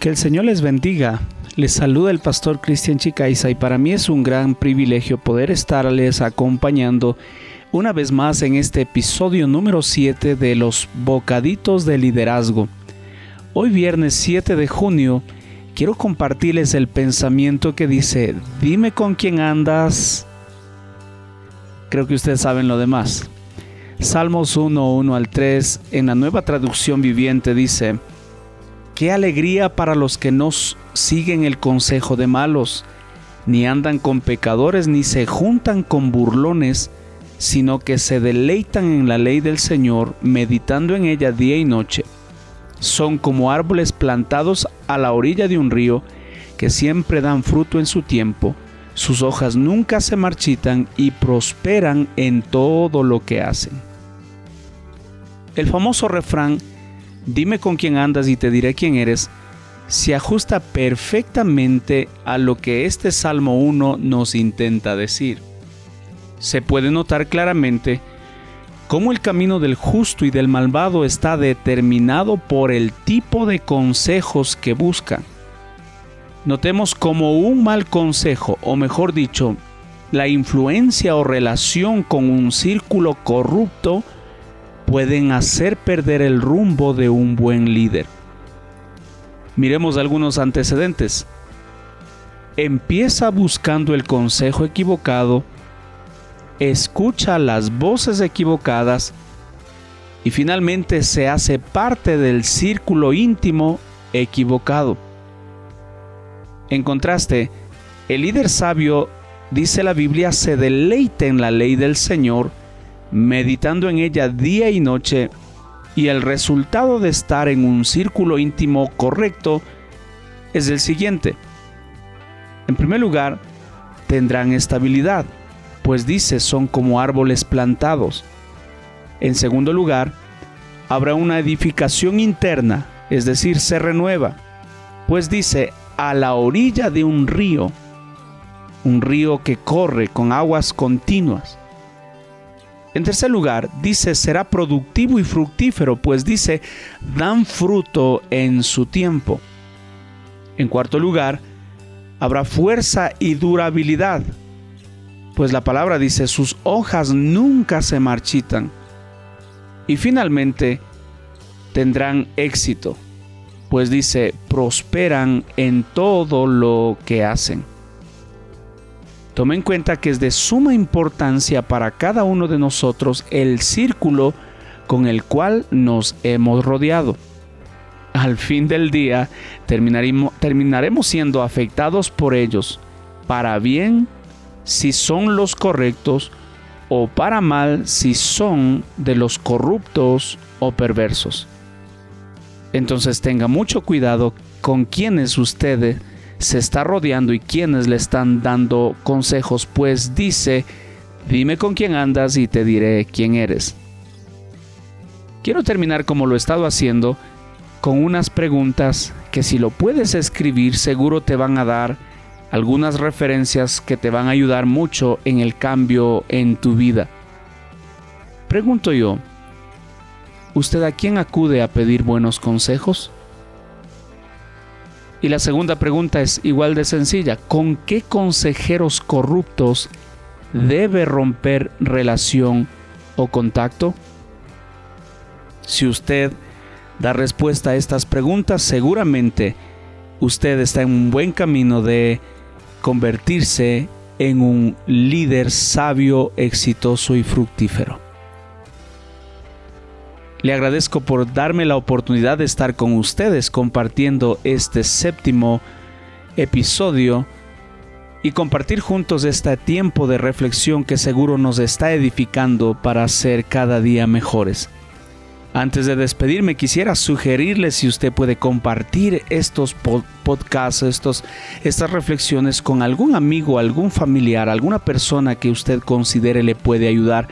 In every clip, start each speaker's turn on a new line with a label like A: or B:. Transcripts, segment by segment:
A: Que el Señor les bendiga. Les saluda el pastor Cristian Chicaiza y para mí es un gran privilegio poder estarles acompañando una vez más en este episodio número 7 de los Bocaditos de Liderazgo. Hoy viernes 7 de junio quiero compartirles el pensamiento que dice, dime con quién andas. Creo que ustedes saben lo demás. Salmos 1, 1 al 3 en la nueva traducción viviente dice, Qué alegría para los que no siguen el consejo de malos, ni andan con pecadores, ni se juntan con burlones, sino que se deleitan en la ley del Señor, meditando en ella día y noche. Son como árboles plantados a la orilla de un río, que siempre dan fruto en su tiempo, sus hojas nunca se marchitan y prosperan en todo lo que hacen. El famoso refrán dime con quién andas y te diré quién eres, se ajusta perfectamente a lo que este Salmo 1 nos intenta decir. Se puede notar claramente cómo el camino del justo y del malvado está determinado por el tipo de consejos que busca. Notemos como un mal consejo, o mejor dicho, la influencia o relación con un círculo corrupto, pueden hacer perder el rumbo de un buen líder. Miremos algunos antecedentes. Empieza buscando el consejo equivocado, escucha las voces equivocadas y finalmente se hace parte del círculo íntimo equivocado. En contraste, el líder sabio, dice la Biblia, se deleita en la ley del Señor meditando en ella día y noche, y el resultado de estar en un círculo íntimo correcto es el siguiente. En primer lugar, tendrán estabilidad, pues dice son como árboles plantados. En segundo lugar, habrá una edificación interna, es decir, se renueva, pues dice a la orilla de un río, un río que corre con aguas continuas. En tercer lugar, dice, será productivo y fructífero, pues dice, dan fruto en su tiempo. En cuarto lugar, habrá fuerza y durabilidad, pues la palabra dice, sus hojas nunca se marchitan. Y finalmente, tendrán éxito, pues dice, prosperan en todo lo que hacen. Tome en cuenta que es de suma importancia para cada uno de nosotros el círculo con el cual nos hemos rodeado. Al fin del día terminaremos, siendo afectados por ellos, para bien si son los correctos o para mal si son de los corruptos o perversos. Entonces tenga mucho cuidado con quienes ustedes se está rodeando y quienes le están dando consejos, pues dice, dime con quién andas y te diré quién eres. Quiero terminar como lo he estado haciendo con unas preguntas que si lo puedes escribir seguro te van a dar algunas referencias que te van a ayudar mucho en el cambio en tu vida. Pregunto yo, ¿usted a quién acude a pedir buenos consejos? Y la segunda pregunta es igual de sencilla. ¿Con qué consejeros corruptos debe romper relación o contacto? Si usted da respuesta a estas preguntas, seguramente usted está en un buen camino de convertirse en un líder sabio, exitoso y fructífero. Le agradezco por darme la oportunidad de estar con ustedes compartiendo este séptimo episodio y compartir juntos este tiempo de reflexión que seguro nos está edificando para ser cada día mejores. Antes de despedirme quisiera sugerirle si usted puede compartir estos podcasts, estos, estas reflexiones con algún amigo, algún familiar, alguna persona que usted considere le puede ayudar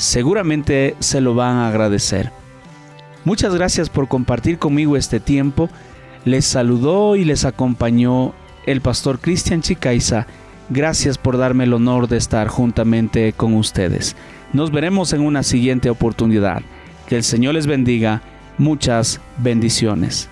A: seguramente se lo van a agradecer. Muchas gracias por compartir conmigo este tiempo. Les saludó y les acompañó el pastor Cristian Chicaiza. Gracias por darme el honor de estar juntamente con ustedes. Nos veremos en una siguiente oportunidad. Que el Señor les bendiga. Muchas bendiciones.